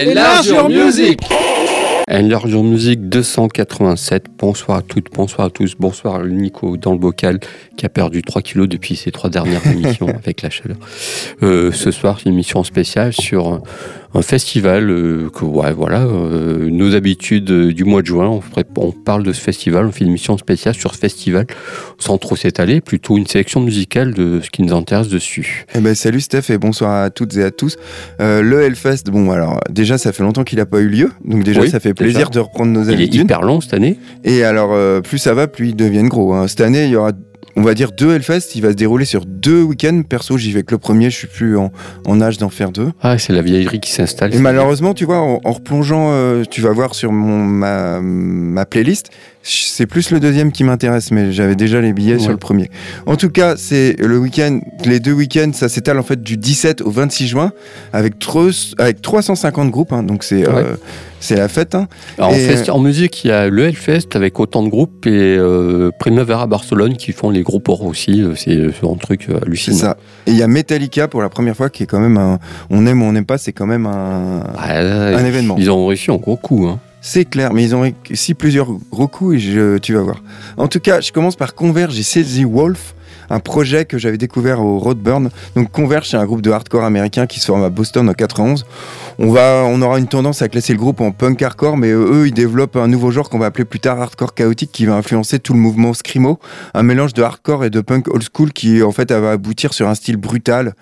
Enlarge your music Enlarge your music 287. Bonsoir à toutes, bonsoir à tous. Bonsoir Nico dans le bocal qui a perdu 3 kilos depuis ces trois dernières émissions avec la chaleur. Euh, ce soir, une émission spéciale sur un festival euh, que ouais, voilà euh, nos habitudes euh, du mois de juin on, on, parle de ce festival on fait une émission spéciale sur ce festival sans trop s'étaler plutôt une sélection musicale de ce qui nous intéresse dessus. Eh ben, salut Steph et bonsoir à toutes et à tous. Euh, le Hellfest bon alors déjà ça fait longtemps qu'il n'a pas eu lieu donc déjà oui, ça fait plaisir de reprendre nos habitudes il est hyper long cette année. Et alors euh, plus ça va plus ils deviennent gros hein. cette année il y aura on va dire deux Hellfest. Il va se dérouler sur deux week-ends. Perso, j'y vais que le premier. Je suis plus en, en âge d'en faire deux. Ah, c'est la vieillerie qui s'installe. Et malheureusement, tu vois, en, en replongeant, euh, tu vas voir sur mon, ma, ma playlist, c'est plus le deuxième qui m'intéresse, mais j'avais déjà les billets ouais. sur le premier. En tout cas, c'est le week-end, les deux week-ends, ça s'étale en fait du 17 au 26 juin avec, avec 350 groupes. Hein, donc c'est ouais. euh, c'est la fête. Hein. Alors, et... en, fest, en, musique, il y a le Hellfest avec autant de groupes et euh, Primavera Barcelone qui font les groupes or aussi. C'est un truc hallucinant. C'est ça. Et il y a Metallica pour la première fois qui est quand même un. On aime ou on n'aime pas, c'est quand même un, ah, un événement. Ils ont réussi en gros coup. Hein. C'est clair, mais ils ont réussi plusieurs gros coups et je, tu vas voir. En tout cas, je commence par Converge et Sezi Wolf, un projet que j'avais découvert au Roadburn. Donc Converge, c'est un groupe de hardcore américain qui se forme à Boston en 91. On, va, on aura une tendance à classer le groupe en punk hardcore, mais eux, ils développent un nouveau genre qu'on va appeler plus tard hardcore chaotique qui va influencer tout le mouvement screamo. Un mélange de hardcore et de punk old school qui, en fait, va aboutir sur un style brutal,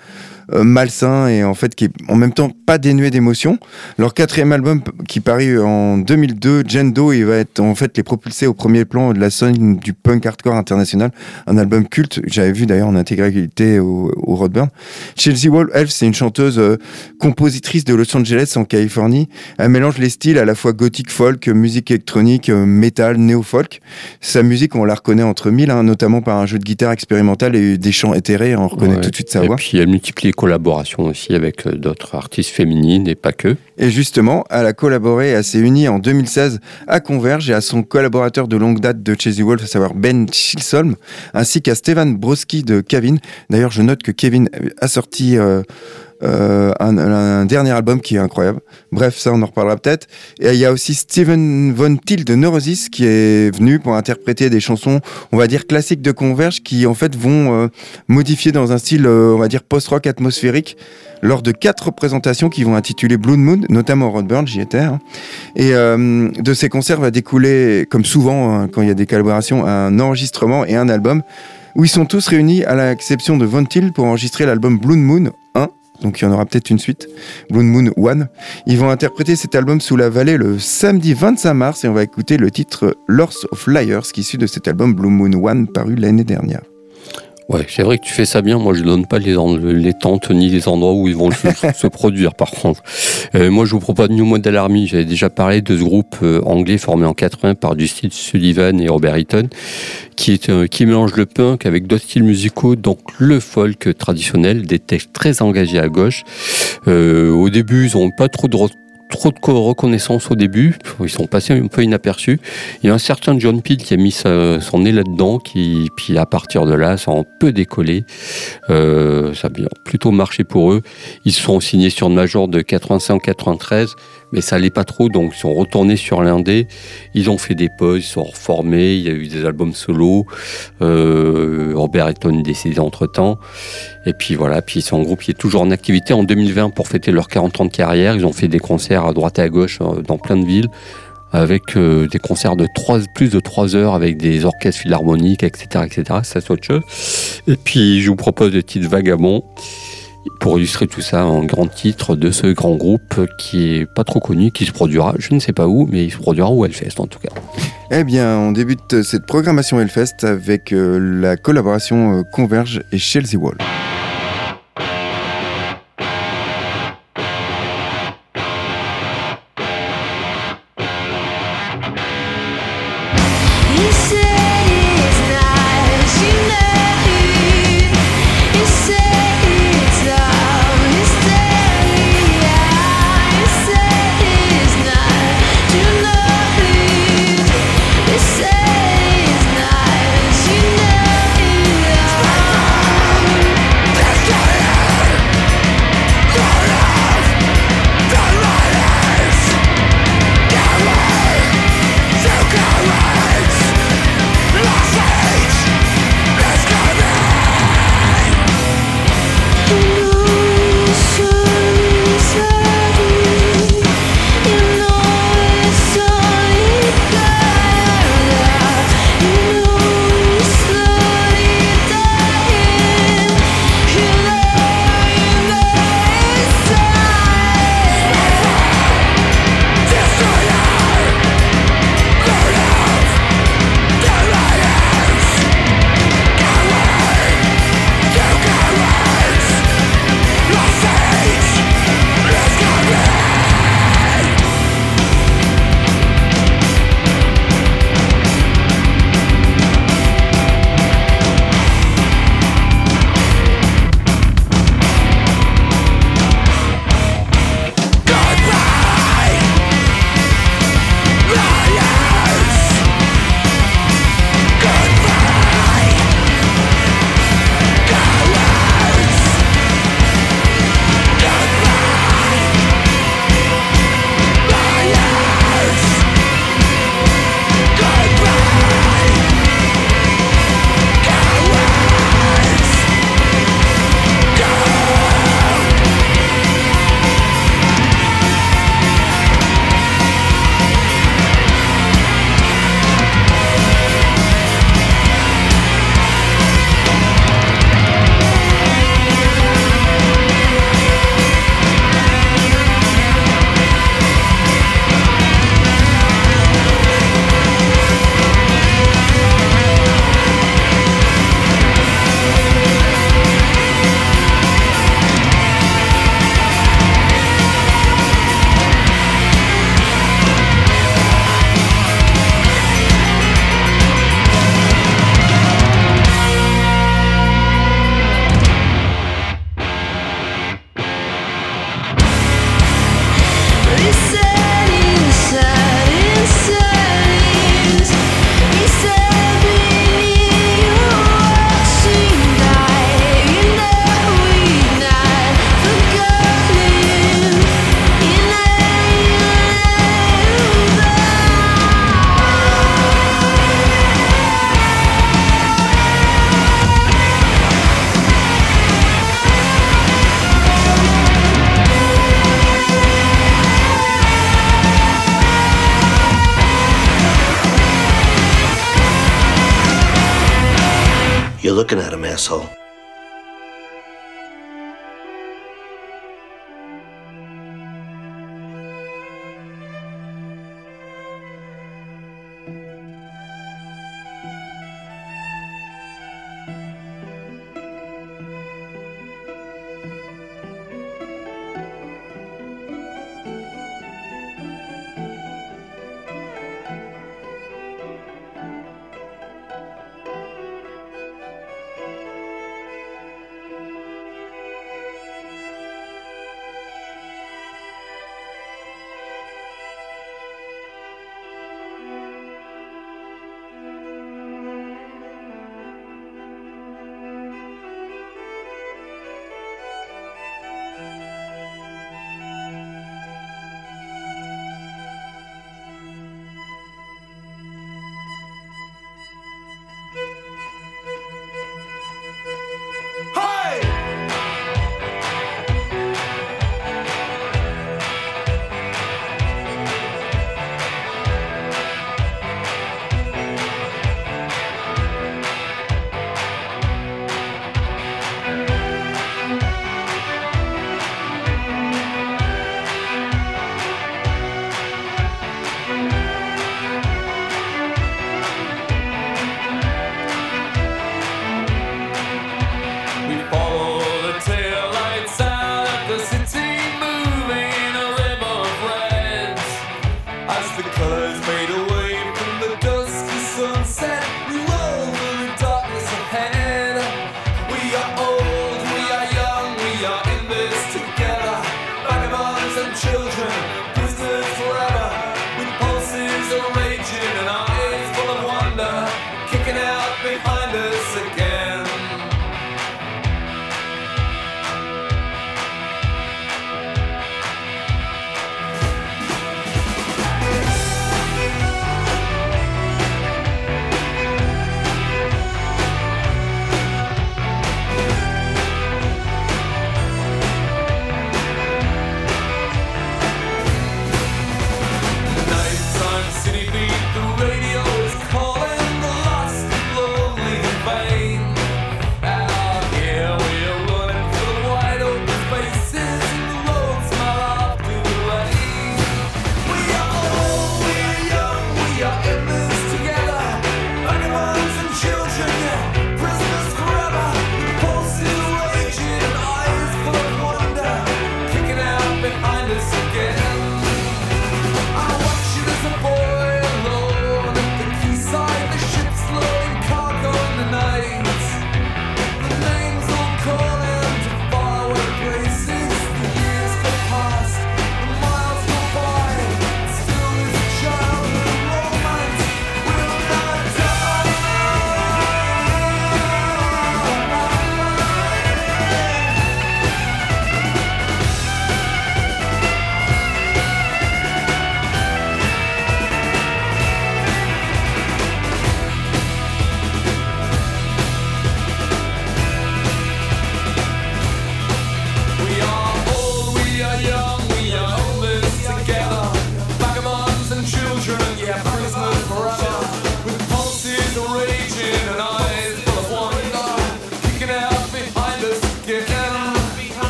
euh, malsain et en fait qui est en même temps pas dénué d'émotion. Leur quatrième album qui paru en 2002, Gendo, il va être en fait les propulser au premier plan de la scène du punk hardcore international, un album culte. J'avais vu d'ailleurs en intégralité au, au Roadburn. Chelsea Wall, elle, c'est une chanteuse euh, compositrice de Los Angeles en Californie. Elle mélange les styles à la fois gothique folk, musique électronique, euh, métal, néo-folk. Sa musique, on la reconnaît entre mille, hein, notamment par un jeu de guitare expérimental et des chants éthérés. On reconnaît ouais. tout de suite sa voix. Et puis elle multiplie collaboration aussi avec euh, d'autres artistes féminines et pas que. Et justement, elle a collaboré, elle s'est unie en 2016 à Converge et à son collaborateur de longue date de Chasey Wolf, à savoir Ben Chilsolm, ainsi qu'à Stevan Broski de Kevin. D'ailleurs, je note que Kevin a sorti euh, un, un, dernier album qui est incroyable. Bref, ça, on en reparlera peut-être. Et il y a aussi Steven Von Til de Neurosis qui est venu pour interpréter des chansons, on va dire classiques de Converge, qui en fait vont euh, modifier dans un style, euh, on va dire post-rock atmosphérique lors de quatre représentations qui vont intituler Blood Moon, notamment Rodburn, j'y étais. Hein. Et euh, de ces concerts va découler, comme souvent hein, quand il y a des collaborations, un enregistrement et un album où ils sont tous réunis à l'exception de Von Til pour enregistrer l'album Blood Moon 1 donc il y en aura peut-être une suite, Blood Moon One. Ils vont interpréter cet album sous la vallée le samedi 25 mars et on va écouter le titre Lords of Liars qui issu de cet album Blue Moon One paru l'année dernière. Ouais, c'est vrai que tu fais ça bien. Moi, je donne pas les, les tentes ni les endroits où ils vont se produire, par contre. Euh, moi, je vous propose New Model Army. J'avais déjà parlé de ce groupe euh, anglais formé en 80 par Justin Sullivan et Robert Eaton, qui, euh, qui mélange le punk avec d'autres styles musicaux, donc le folk traditionnel, des textes très engagés à gauche. Au début, ils ont pas trop de trop de reconnaissance au début, ils sont passés un peu inaperçus. Il y a un certain John Peel qui a mis son nez là-dedans, qui puis à partir de là, ça a un peu décollé. Euh, ça a plutôt marché pour eux. Ils sont signés sur une major de 85-93, mais ça allait pas trop, donc ils sont retournés sur l'indé. Ils ont fait des pauses, ils sont reformés. Il y a eu des albums solo. Euh, Robert Eton est décédé entre temps. Et puis voilà, puis son groupe qui est toujours en activité en 2020 pour fêter leurs 40 ans de carrière. Ils ont fait des concerts à droite et à gauche euh, dans plein de villes avec euh, des concerts de 3, plus de 3 heures avec des orchestres philharmoniques, etc. etc. Ça, c'est autre chose. Et puis, je vous propose le titre Vagabond pour illustrer tout ça en grand titre de ce grand groupe qui est pas trop connu, qui se produira, je ne sais pas où, mais il se produira au Hellfest en tout cas. Eh bien, on débute cette programmation Hellfest avec euh, la collaboration euh, Converge et Chelsea Wall.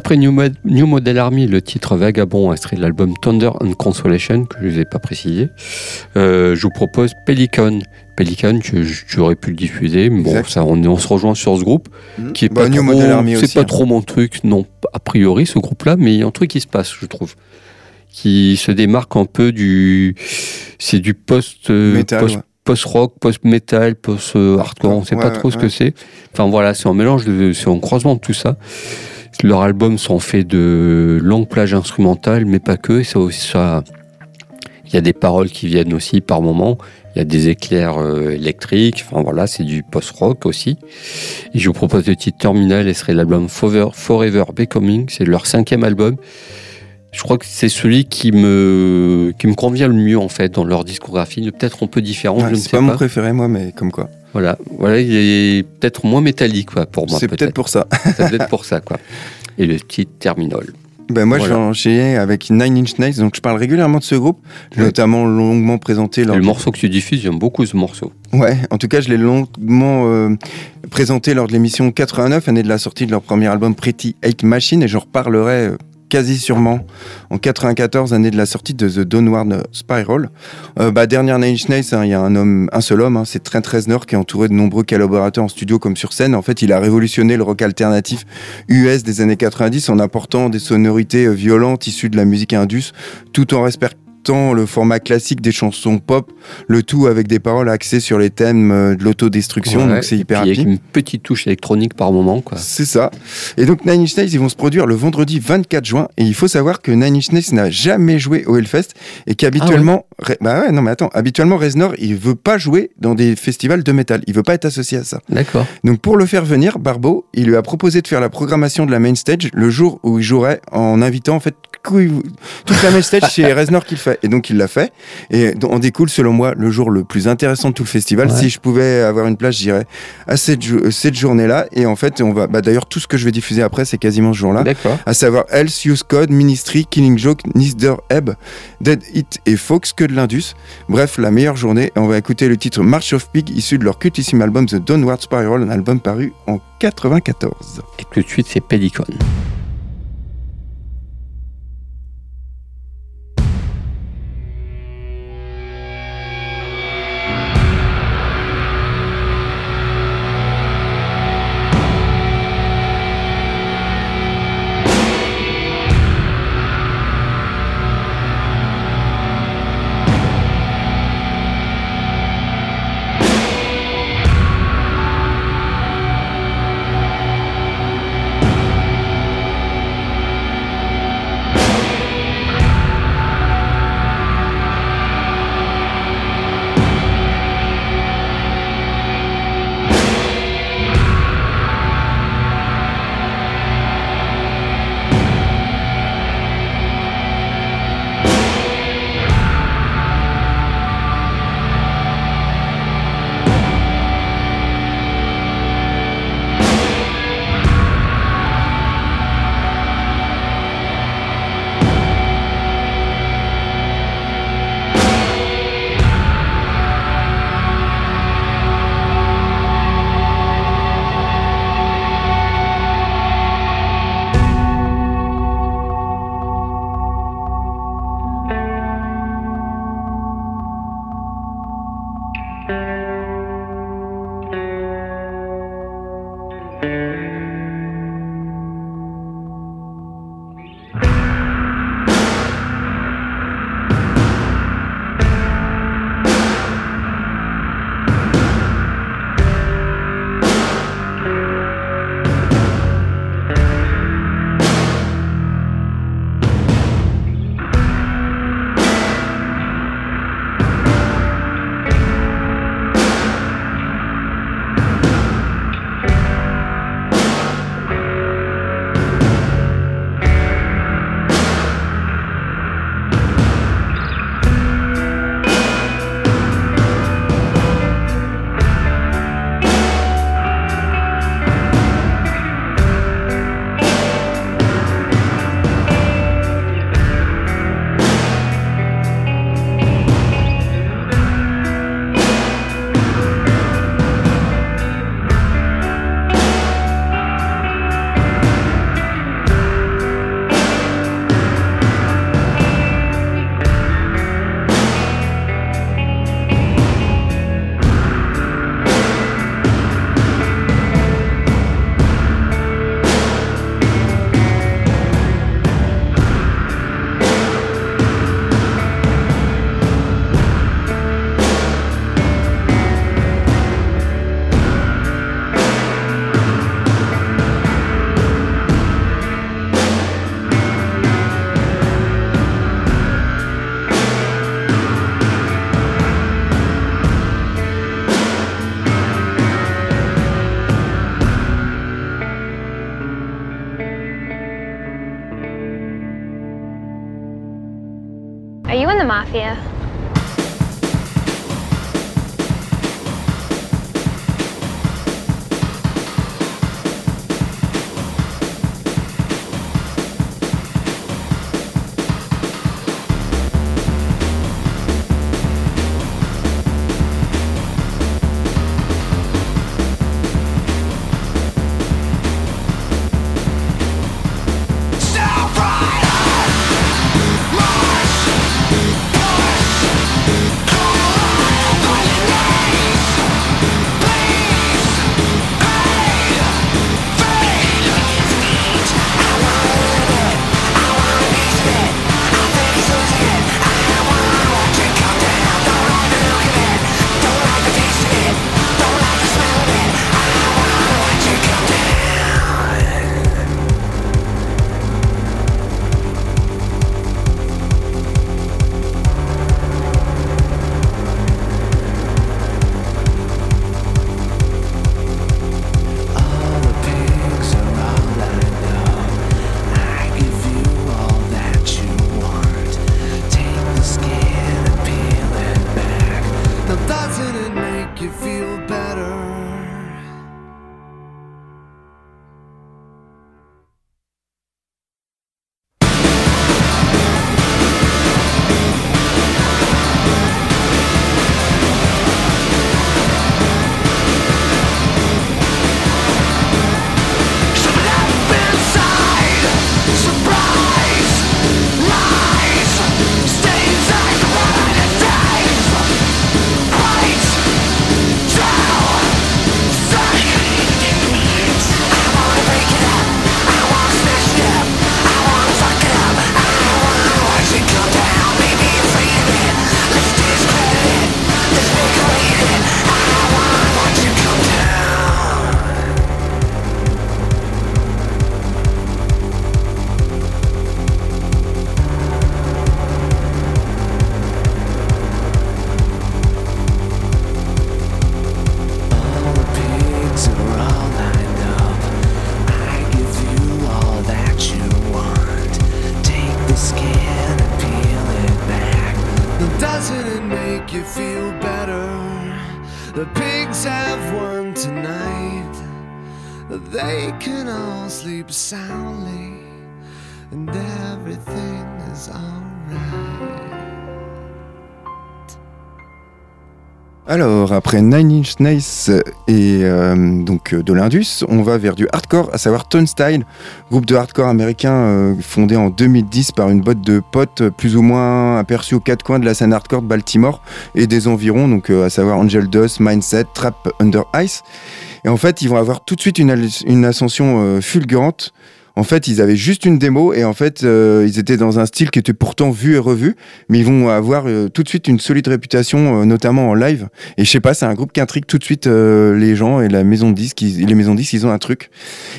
Après New, Model Army, le titre Vagabond extrait de l'album Thunder and Consolation, que je ne vous ai pas précisé, euh, je vous propose Pelican. Pelican, tu, aurais pu le diffuser, mais bon, ça, on, se rejoint sur ce groupe, mmh. qui est bah, pas New Model Army c'est pas hein. trop mon truc, non, a priori, ce groupe-là, mais il y a un truc qui se passe, je trouve, qui se démarque un peu du, c'est du post, euh, post-rock, post-metal, post-hardcore, on sait pas trop ce que c'est. Enfin voilà, c'est un mélange, c'est un croisement de tout ça. Leurs albums sont faits de longues plages instrumentales, mais pas que. Il y a des paroles qui viennent aussi par moments. Il y a des éclairs euh, électriques. Enfin voilà, c'est du post-rock aussi. Je vous propose le titre Terminal. Et serait l'album Forever, Forever Becoming. C'est leur cinquième album. Je crois que c'est celui qui me, qui me convient le mieux en fait dans leur discographie. Peut-être un peu différent. je ne c'est pas, mon préféré moi, mais comme quoi. Voilà, voilà, il est peut-être moins métallique quoi, pour moi. C'est peut-être pour ça. c'est peut-être pour ça quoi. Et le titre Terminal. Ben moi, je vais enchaîner avec Nine Inch Nails. Donc, je parle régulièrement de ce groupe. Je notamment longuement présenté. Lors le morceau que tu diffuses, j'aime beaucoup ce morceau. Ouais, en tout cas, je l'ai longuement euh, présenté lors de l'émission 89, année de la sortie de leur premier album Pretty Hate Machine, et j'en reparlerai euh, quasi sûrement en 94, année de la sortie de The Downward Spiral. Euh, bah, dernière Nine hein, il y a un homme, un seul homme, hein, c'est Trent Reznor qui est entouré de nombreux collaborateurs en studio comme sur scène. En fait, il a révolutionné le rock alternatif US des années 90 en apportant des sonorités euh, violentes issues de la musique indus, tout en respectant le format classique des chansons pop, le tout avec des paroles axées sur les thèmes euh, de l'autodestruction, donc c'est hyper Avec une petite touche électronique par moment. quoi. C'est ça. Et donc Nine Inch Nails, ils vont se produire le vendredi 24 juin, et il faut savoir que Nine Inch Nails n'a jamais joué au Hellfest, et qu'habituellement, ah bah ouais, non mais attends, habituellement Reznor, il veut pas jouer dans des festivals de métal, il veut pas être associé à ça. D'accord. Donc pour le faire venir, Barbeau, il lui a proposé de faire la programmation de la main stage le jour où il jouerait en invitant en fait toute la main stage, c'est Reznor qui le fait. Et donc il l'a fait. Et en découle, selon moi, le jour le plus intéressant de tout le festival. Si je pouvais avoir une place, j'irais à cette, cette journée-là. Et en fait, on va. Bah, D'ailleurs, tout ce que je vais diffuser après, c'est quasiment ce jour-là. À savoir Else, Use Code, Ministry, Killing Joke, Nisder Ebb, Dead Hit et Fox, que de l'Indus. Bref, la meilleure journée. Et on va écouter le titre March of Pig, issu de leur cultissime album The Downward Spiral, un album paru en 94. Et tout de suite, c'est Pelican. They can all sleep soundly, and everything is alright. Alors, après Nine Inch Nails et euh, donc euh, de on va vers du hardcore, à savoir Turnstile, groupe de hardcore américain euh, fondé en 2010 par une botte de potes plus ou moins aperçus aux quatre coins de la scène hardcore de Baltimore et des environs, donc euh, à savoir Angel Dust, Mindset, Trap Under Ice. Et en fait, ils vont avoir tout de suite une, une ascension euh, fulgurante. En fait, ils avaient juste une démo et en fait, euh, ils étaient dans un style qui était pourtant vu et revu, mais ils vont avoir euh, tout de suite une solide réputation, euh, notamment en live. Et je sais pas, c'est un groupe qui intrigue tout de suite les gens et la maison de disques. les maisons de disques, ils ont un truc.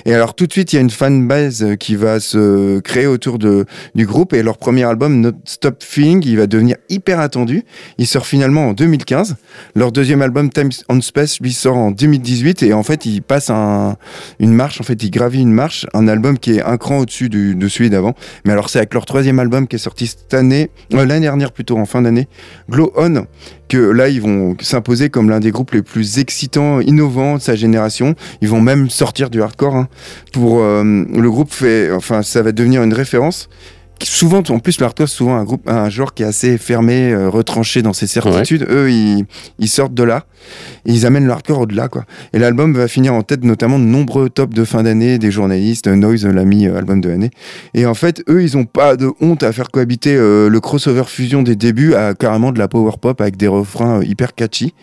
Et alors tout de suite, il y a une fanbase qui va se créer autour de, du groupe et leur premier album, Not Stop Feeling, il va devenir hyper attendu. Il sort finalement en 2015. Leur deuxième album, Times on Space, lui sort en 2018 et en fait, il passe un, une marche. En fait, il gravit une marche, un album qui un cran au-dessus de celui d'avant. Mais alors, c'est avec leur troisième album qui est sorti cette année, euh, l'année dernière plutôt, en fin d'année, Glow On, que là, ils vont s'imposer comme l'un des groupes les plus excitants, innovants de sa génération. Ils vont même sortir du hardcore. hein. Pour euh, le groupe fait, enfin, ça va devenir une référence. Souvent, en plus, le hardcore, c'est souvent un groupe, un genre qui est assez fermé, euh, retranché dans ses certitudes. Eux, ils, ils sortent de là, et ils amènent le hardcore au-delà, quoi. Et l'album va finir en tête notamment de nombreux tops de fin d'année des journalistes. Noise l'a mis euh, album de l'année. Et en fait, eux, ils ont pas de honte à faire cohabiter euh, le crossover fusion des débuts à carrément de la power pop avec des refrains euh, hyper catchy.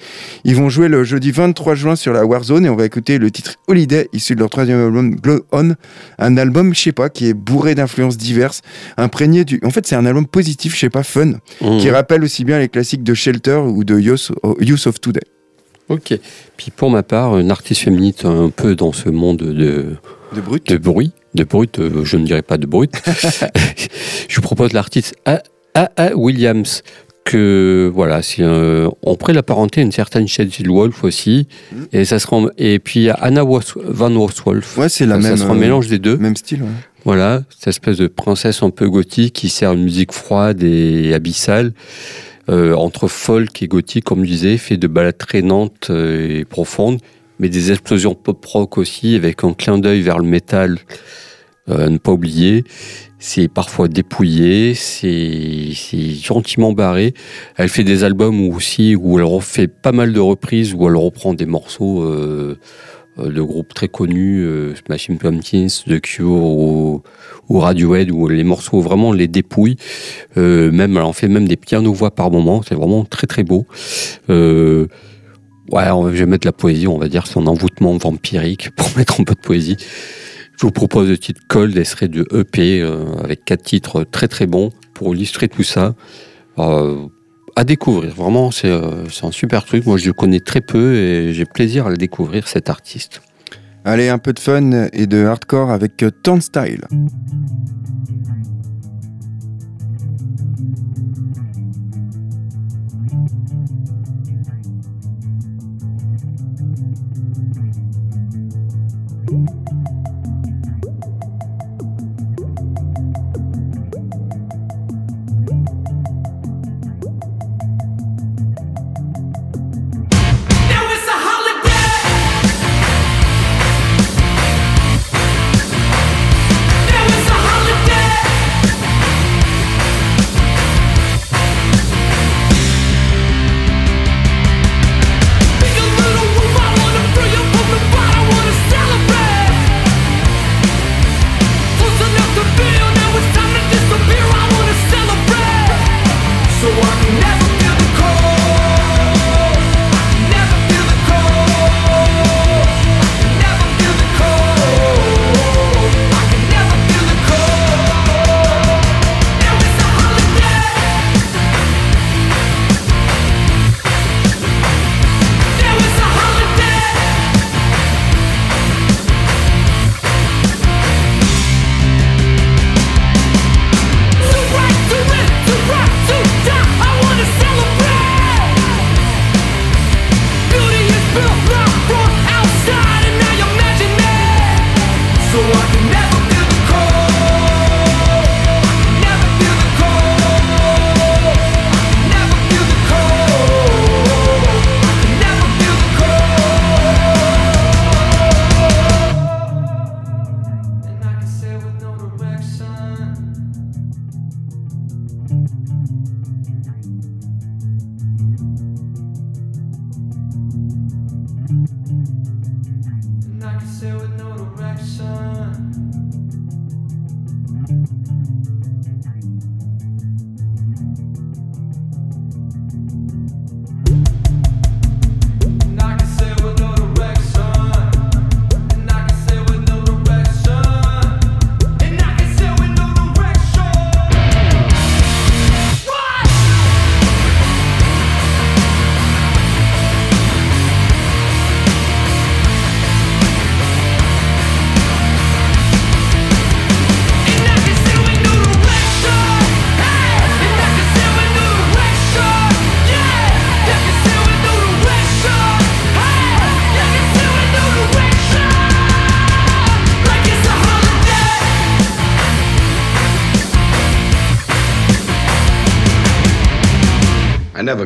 Ils vont jouer le jeudi 23 juin sur la Warzone et on va écouter le titre Holiday issu de leur troisième album Glow On, un album, je sais pas, qui est bourré d'influences diverses, imprégné du. En fait, c'est un album positif, je sais pas, fun, Mmh. qui rappelle aussi bien les classiques de Shelter ou de Youth of Today. Ok. Puis pour ma part, une artiste féminine un peu dans ce monde de, De brut. de bruit, de brut, euh, je ne dirais pas de brut. je vous propose l'artiste A. A. A. Williams, euh, voilà, c'est un- on pourrait l'apparenter à une certaine Shady Wolf aussi. Mhm. Et ça sera et puis Anna van Wolf. Ouais, c'est la ça, même. sera un euh, mélange des deux. Même style, ouais. Voilà, cette espèce de princesse un peu gothique qui sert une musique froide et abyssale, euh, entre folk et gothique, comme je disais, fait de balades traînantes euh, et profondes, mais des explosions pop-rock aussi, avec un clin d'œil vers le métal, euh, à ne pas oublier. C'est parfois dépouillé, c'est gentiment barré. Elle fait des albums aussi où elle refait pas mal de reprises, où elle reprend des morceaux euh, euh, de groupes très connus, euh, Smashing Pumpkins, The Cure ou, ou Radiohead, où les morceaux vraiment les dépouillent. Euh, même, elle en fait même des pianos-voix par moment, c'est vraiment très très beau. Euh, ouais, je vais mettre la poésie, on va dire son envoûtement vampirique pour mettre un peu de poésie. Je vous propose le titre Cold, elle serait de EP euh, avec quatre titres très très bons pour illustrer tout ça. Euh, à découvrir, vraiment, c'est euh, c'est un super truc. Moi, je le connais très peu et j'ai plaisir à le découvrir, cet artiste. Allez, un peu de fun et de hardcore avec euh,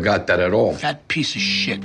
I never got that at all. That piece of shit.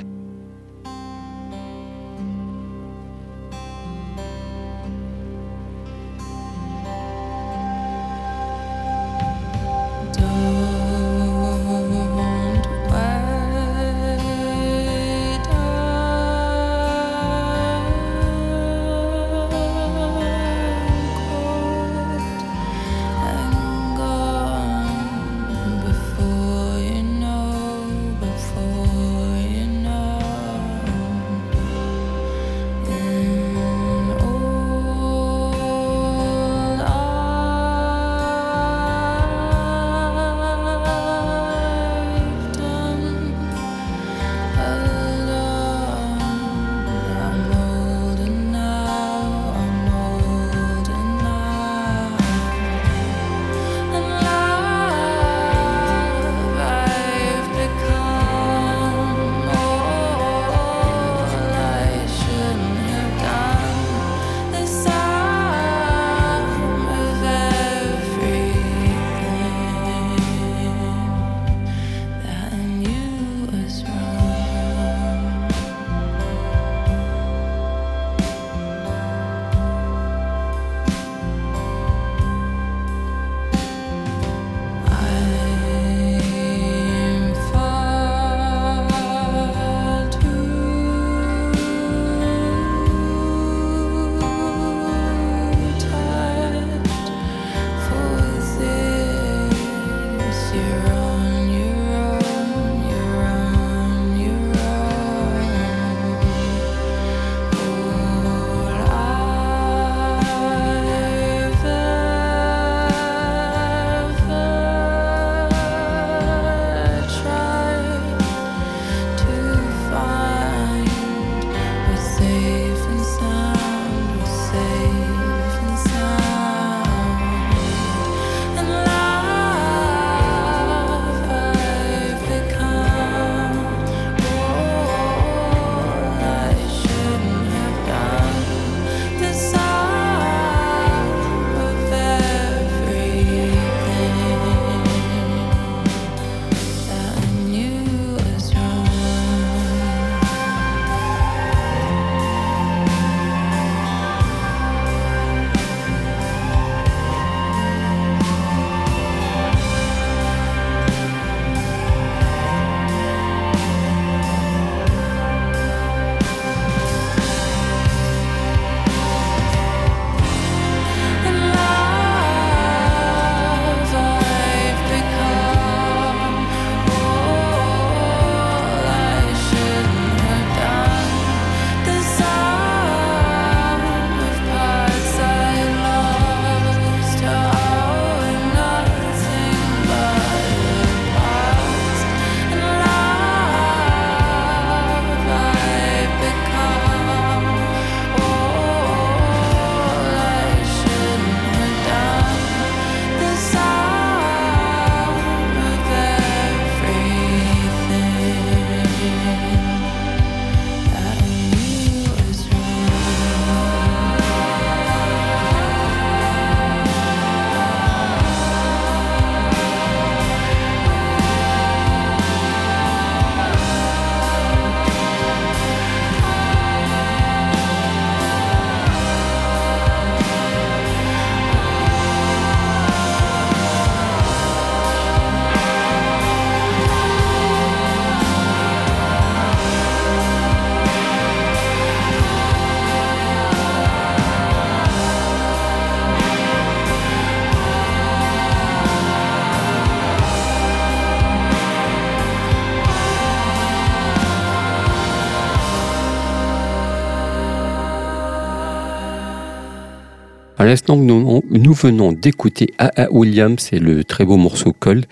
L'instant, nous, nous venons d'écouter A.A. Williams et le très beau morceau Cold.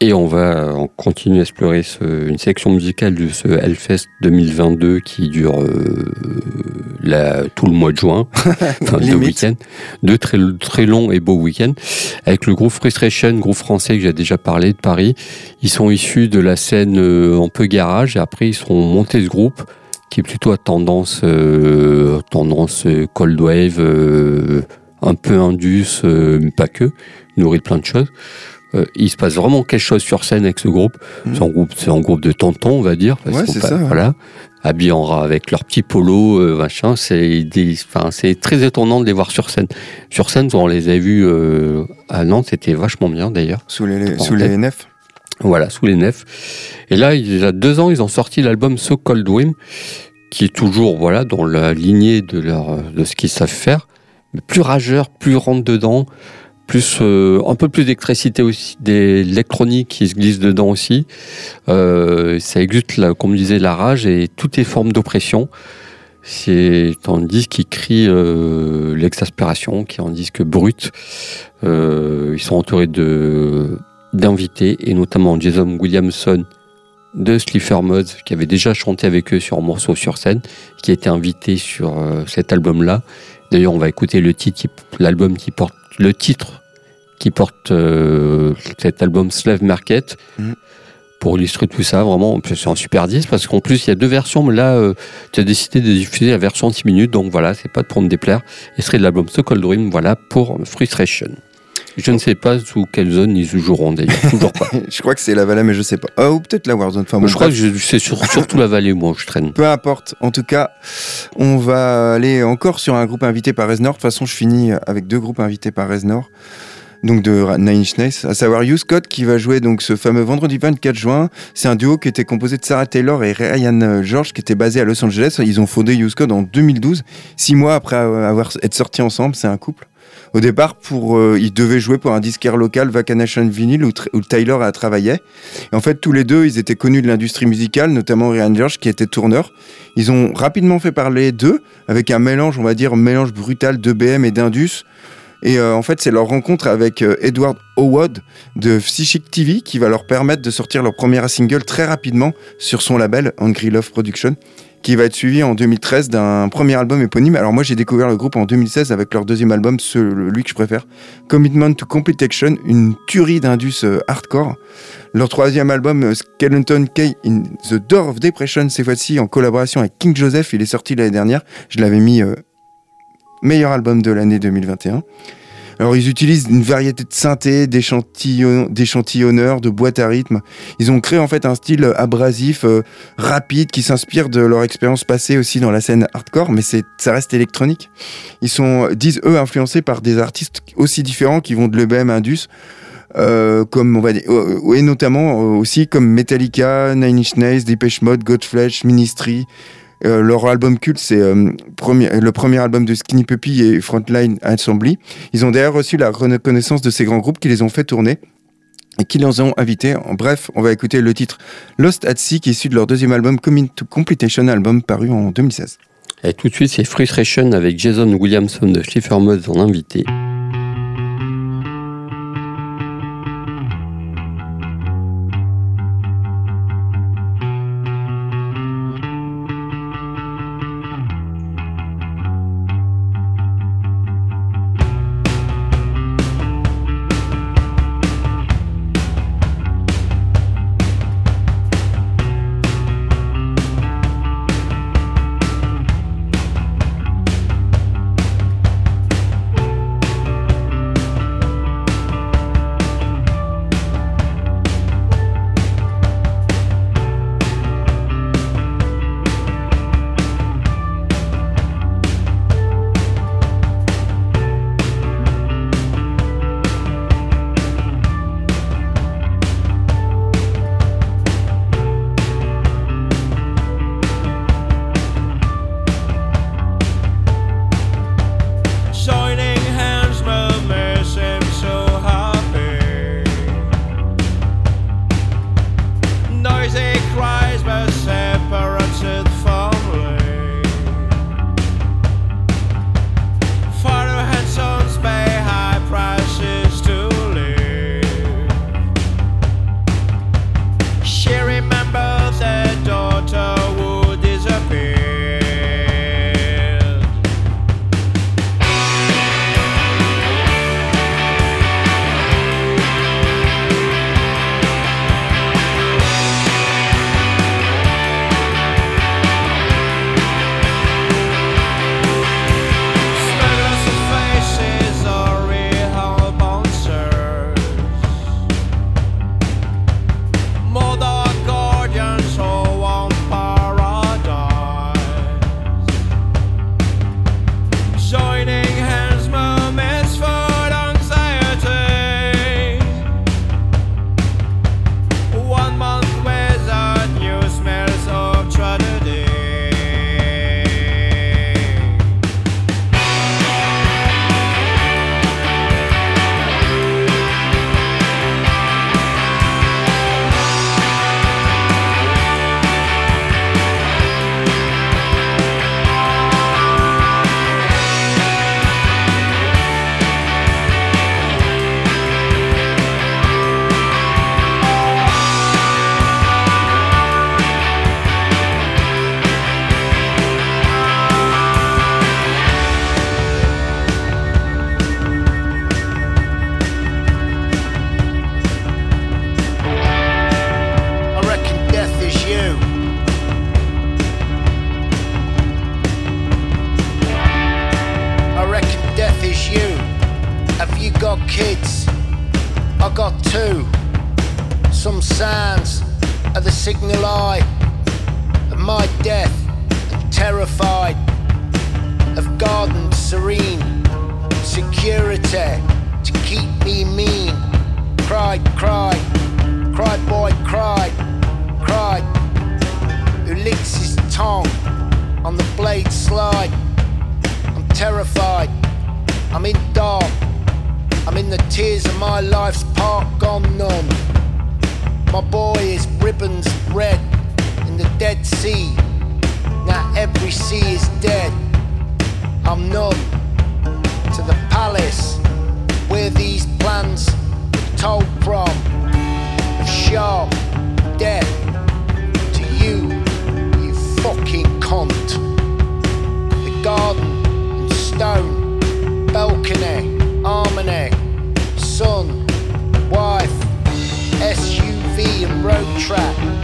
Et on va euh, continuer à explorer ce- une section musicale de ce Hellfest 2022 qui dure euh, la- tout le mois de juin, enfin deux week-ends, deux très, très longs et beaux week-ends, avec le groupe Frustration, groupe français que j'ai déjà parlé de Paris. Ils sont issus de la scène euh, un peu garage et après ils sont montés ce groupe qui est plutôt à tendance, euh, tendance cold wave, un peu indus, euh, mais pas que, nourri de plein de choses. Euh, il se passe vraiment quelque chose sur scène avec ce groupe. Mhm. C'est un groupe, c'est un groupe de tontons, on va dire. parce Ouais, c'est ça. Voilà, habillés en rat avec leur petit polo, euh, machin. C'est des, enfin, c'est très étonnant de les voir sur scène. Sur scène, on les a vus euh, à Nantes, c'était vachement bien d'ailleurs. Sous les, sous les nefs. Voilà, sous les nefs. Et là, il y a deux ans, ils ont sorti l'album So Cold Wind, qui est toujours voilà dans la lignée de leur de ce qu'ils savent faire, plus rageur, plus rentre dedans, plus euh, un peu plus d'électricité aussi, d'électronique qui se glisse dedans aussi. Euh, ça exulte, la, comme disait, la rage et toutes les formes d'oppression. C'est un disque qui crie euh, l'exaspération, qui est un disque brut. Ils sont entourés d'invités, et notamment Jason Williamson de Slipher Mods, qui avait déjà chanté avec eux sur un morceau sur scène, qui a été invité sur cet album-là. D'ailleurs, on va écouter le titre, l'album qui porte le titre qui porte euh, cet album Slave Market. Mhm. Pour illustrer tout ça, vraiment, c'est un super disque parce qu'en plus il y a deux versions, mais là euh, tu as décidé de diffuser la version 6 minutes, donc voilà, c'est pas pour me déplaire. Et ce serait de l'album So Cold Dream, voilà, pour Frustration. Je ne sais pas sous quelle zone ils joueront d'ailleurs, toujours pas. Je crois que c'est la Valais, mais je sais pas. Ah, ou peut-être la Warzone. Enfin, bon, je crois que c'est sur- surtout la vallée, moi, où je traîne. Peu importe. En tout cas, on va aller encore sur un groupe invité par Reznor. De toute façon, je finis avec deux groupes invités par Reznor. Donc de Nine Inch Nails, à savoir Hugh Scott qui va jouer donc ce fameux vendredi 24 juin. C'est un duo qui était composé de Sarah Taylor et Ryan euh, George qui était basé à Los Angeles. Ils ont fondé Hugh Scott en 2012, six mois après avoir être sortis ensemble. C'est un couple. Au départ, pour, euh, ils devaient jouer pour un disquaire local, Vacanation Vinyl, où, où Taylor a travaillé. Et en fait, tous les deux, ils étaient connus de l'industrie musicale, notamment Ryan George qui était tourneur. Ils ont rapidement fait parler d'eux, avec un mélange, on va dire, mélange brutal d'EBM et d'Indus. Et euh, en fait, c'est leur rencontre avec euh, Edward Howard de Psychic TV qui va leur permettre de sortir leur premier single très rapidement sur son label Angry Love Production, qui va être suivi en 2013 d'un premier album éponyme. Alors moi, j'ai découvert le groupe en 2016 avec leur deuxième album, celui que je préfère, Commitment to Complete Action, une tuerie d'Indus euh, hardcore. Leur troisième album, euh, Skeleton Key in the Door of Depression, cette fois-ci en collaboration avec King Joseph, il est sorti l'année dernière. Je l'avais mis euh, meilleur album de l'année 2021. Alors ils utilisent une variété de synthés, d'échantillon- d'échantillonneurs, de boîtes à rythme. Ils ont créé en fait un style abrasif, euh, rapide, qui s'inspire de leur expérience passée aussi dans la scène hardcore, mais ça reste électronique. Ils sont, disent eux, influencés par des artistes aussi différents qui vont de l'EBM Indus, euh, comme on va dire, euh, et notamment euh, aussi comme Metallica, Nine Inch Nails, Depeche Mode, Godflesh, Ministry. Euh, leur album culte, c'est euh, le premier album de Skinny Puppy et Frontline Assembly. Ils ont d'ailleurs reçu la reconnaissance de ces grands groupes qui les ont fait tourner et qui les ont invités. Bref, on va écouter le titre Lost at Sea qui est issu de leur deuxième album Coming to Completion, album paru en 2016. Et tout de suite, c'est Frustration avec Jason Williamson de Schiffer Mods en invité. Road track.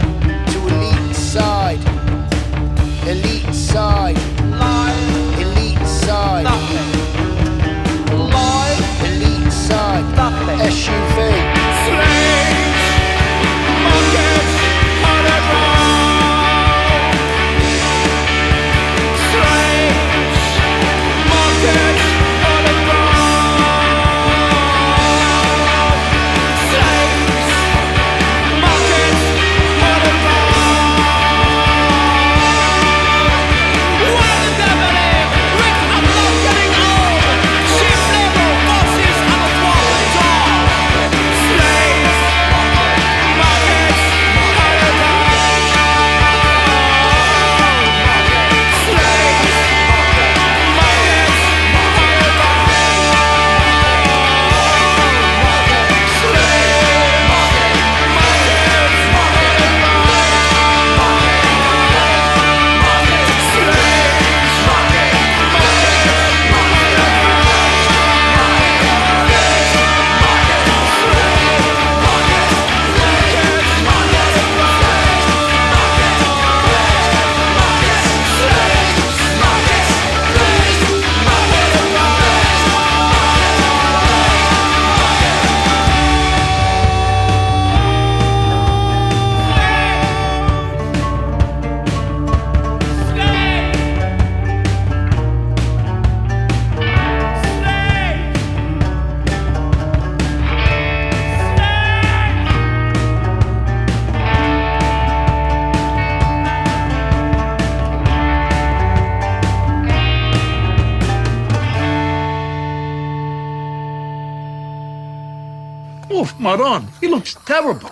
mud on. He looks terrible.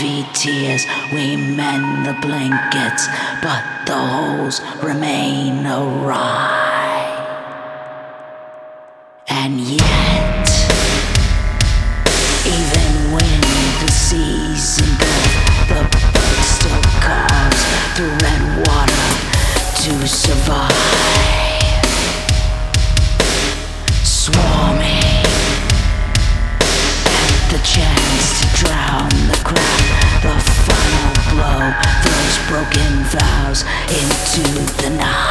heavy tears, we mend the blankets, but the holes remain awry. into the night.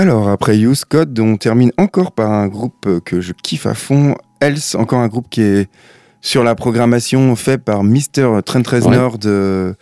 Alors, après Use Code, on termine encore par un groupe que je kiffe à fond. Else, encore un groupe qui est sur la programmation fait par Mr. Trent Reznor de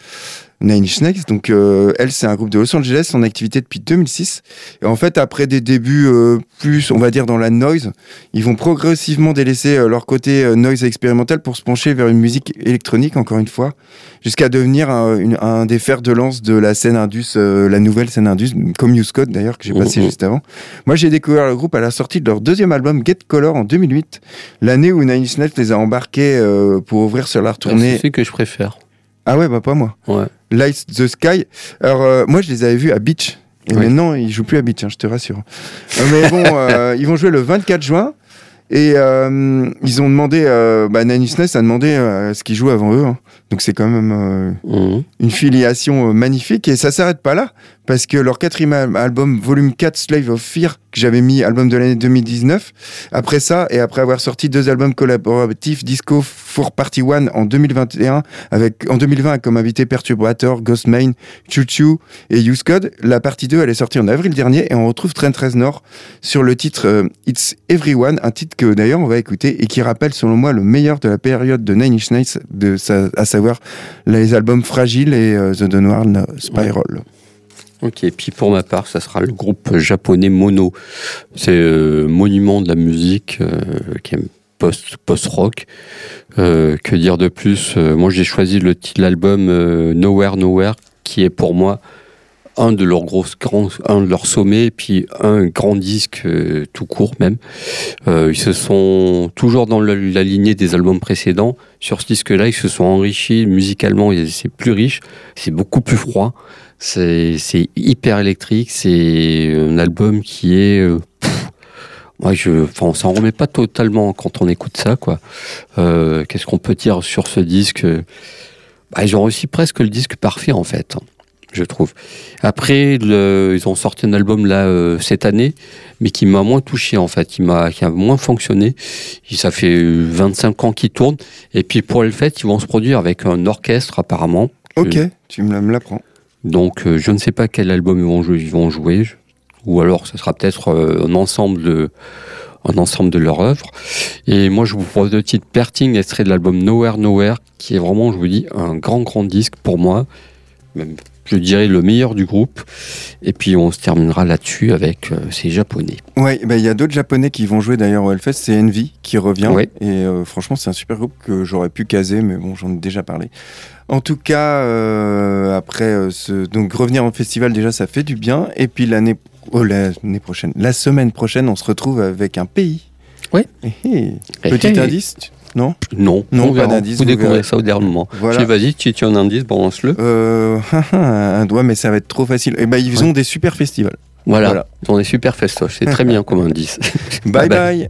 Nine Inch Nails. Donc, euh, Else, c'est un groupe de Los Angeles en activité depuis 2006. Et en fait, après des débuts euh, plus, on va dire, dans la noise, ils vont progressivement délaisser euh, leur côté noise expérimental pour se pencher vers une musique électronique, encore une fois, jusqu'à devenir un, une- un des fers de lance de la scène Indus, la nouvelle scène Indus, comme Use Code d'ailleurs, que j'ai passé Mhm. juste avant. Moi, j'ai découvert le groupe à la sortie de leur deuxième album Get Color en 2008, l'année où Nine Inch Nails les a embarqués pour ouvrir sur leur C'est tournée. celui que je préfère. Ah ouais, bah pas moi. Ouais. Light the Sky. Alors, euh, moi, je les avais vus à Beach. Et Oui. maintenant, ils jouent plus à Beach, hein, je te rassure. Mais bon, euh, ils vont jouer le 24 juin. Et euh, ils ont demandé, euh, bah, Nails a demandé ce qu'ils jouent avant eux. hein. Donc c'est quand même euh, Mhm. une filiation euh, magnifique. Et ça s'arrête pas là, parce que leur quatrième al- album, volume 4, Slave of Fear, que j'avais mis album de l'année 2019, après ça, et après avoir sorti deux albums collaboratifs, Disco for Party One en 2021, avec, en 2020 comme invité Perturbator, Ghostmain, Choo Choo et Use Code, la partie 2, elle est sortie en avril dernier, et on retrouve Trent Reznor sur le titre euh, It's Everyone, un titre que d'ailleurs on va écouter, et qui rappelle selon moi le meilleur de la période de Nine Inch Nails, de sa- à les albums Fragile et euh, The Dawn Spiral. Ok, et puis pour ma part, ça sera le groupe japonais Mono. C'est euh, monument de la musique euh, qui est post post rock. que dire de plus? Euh, Moi, j'ai choisi le l'album euh, Nowhere Nowhere, qui est pour moi un de leurs grands, un de leurs sommets, et puis un grand disque euh, tout court même. Euh, ils se sont toujours dans la lignée des albums précédents. Sur ce disque-là, ils se sont enrichis musicalement. C'est plus riche, c'est beaucoup plus froid. C'est hyper électrique. C'est un album qui est. euh, pff, moi, je, enfin, on s'en remet pas totalement quand on écoute ça, quoi. Euh, Qu'est-ce qu'on peut dire sur ce disque? Bah, Ils ont réussi presque le disque parfait, en fait, je trouve. Après, le- ils ont sorti un album là euh, cette année, mais qui m'a moins touché, en fait, qui m'a, qui a moins fonctionné. Ça fait euh, 25 ans qu'ils tournent, et puis pour le fait, ils vont se produire avec un orchestre apparemment. Ok, Je- tu me la- me l'apprends. donc, euh, je ne sais pas quel album ils vont jouer, ils vont jouer je- ou alors ce sera peut-être euh, un ensemble de un ensemble de leur œuvre. Et moi, je vous propose le titre Perting, extrait de l'album Nowhere Nowhere, qui est vraiment, je vous dis, un grand grand disque pour moi. Même, je dirais le meilleur du groupe. Et puis, on se terminera là-dessus avec euh, ces japonais. Ouais, bah, il y a d'autres japonais qui vont jouer d'ailleurs au Hellfest, c'est Envy qui revient. Ouais. Et euh, franchement, c'est un super groupe que j'aurais pu caser, mais bon, j'en ai déjà parlé. En tout cas, euh, après, ce... donc revenir en festival, déjà, ça fait du bien. Et puis l'année oh, l'année prochaine, la semaine prochaine, on se retrouve avec un pays. Ouais. Eh, eh. Eh, Petit eh. indice Non Non, Non, on pas verra. d'indice, Vous vous découvrez ça au dernier moment. Voilà. Vas-y, tu tu as un indice, balance-le. Euh, un doigt, mais ça va être trop facile. Et ben, ils Ouais. ont des super festivals. Voilà, Voilà. on est super festoche. C'est très bien comme indice. Bye Bye bye.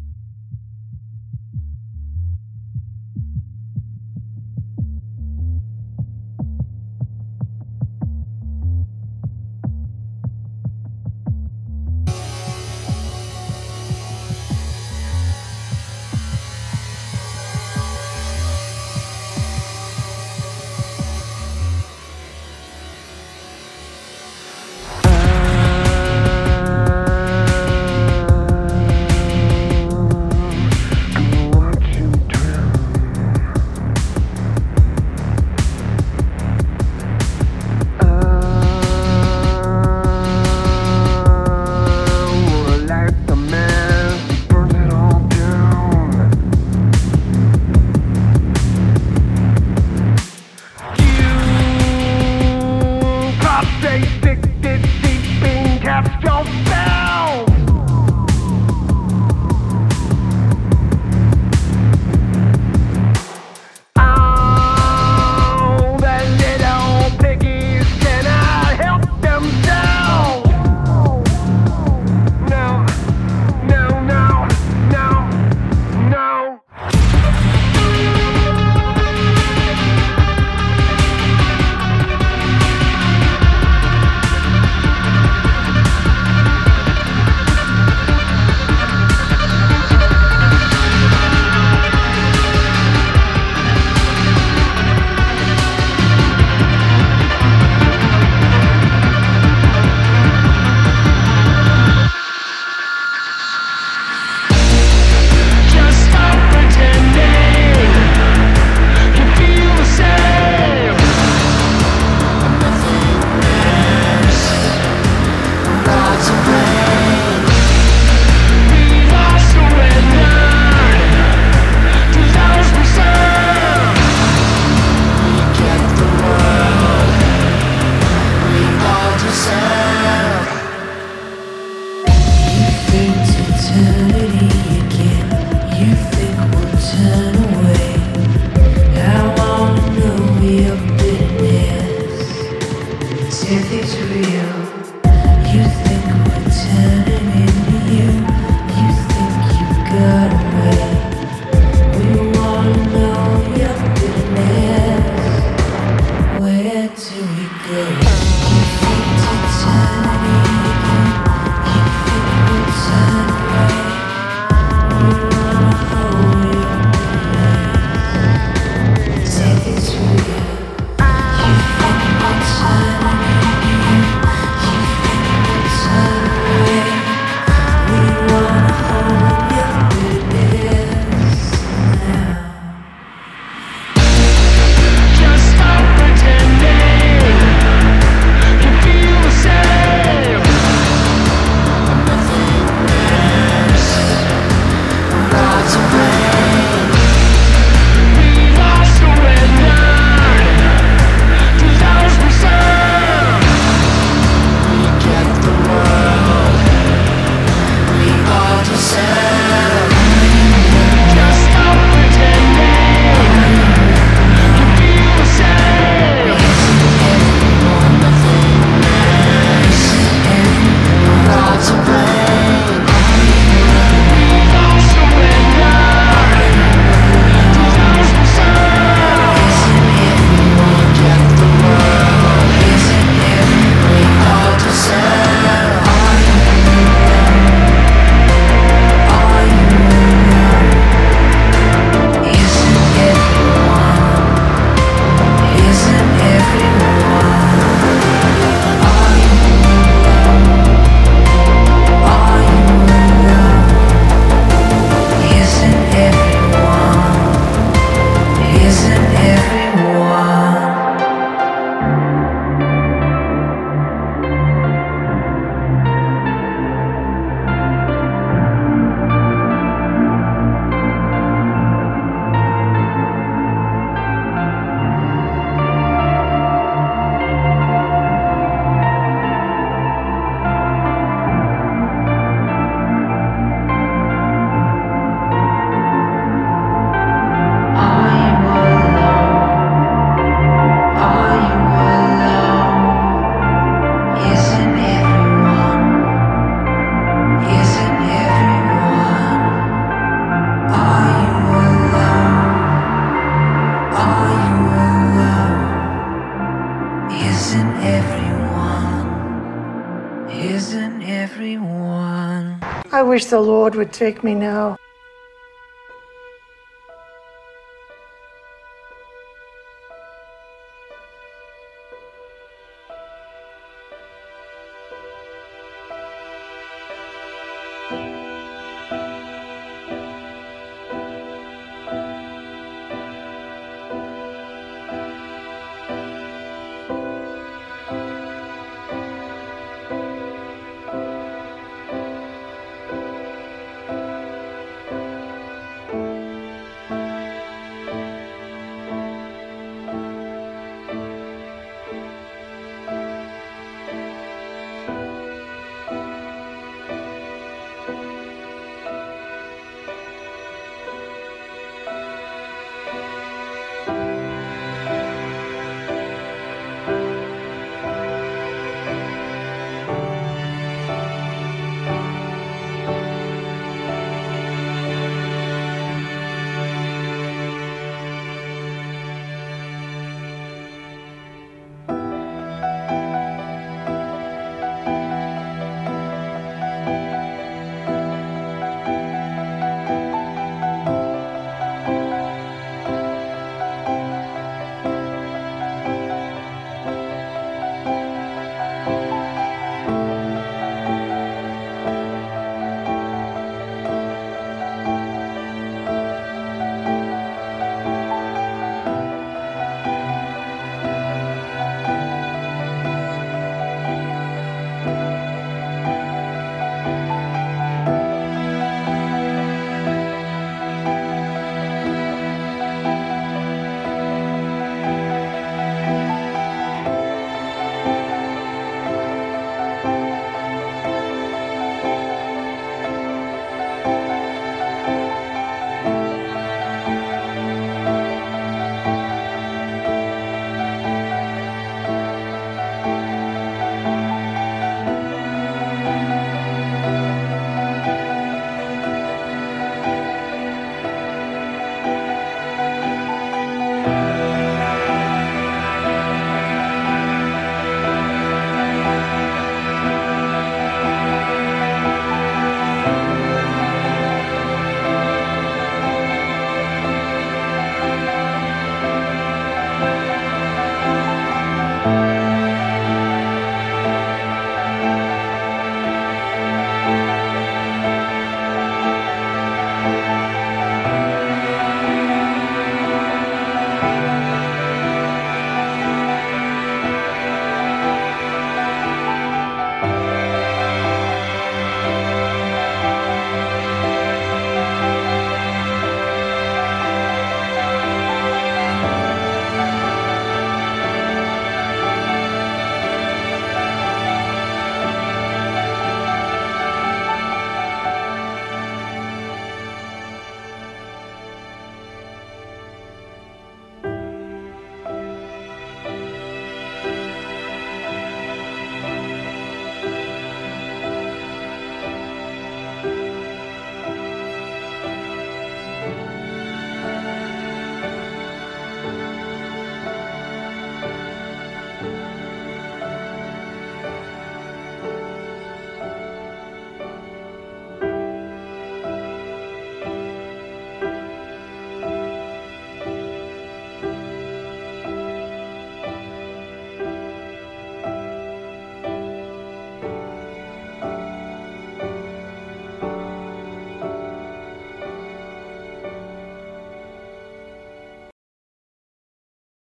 The Lord would take me now.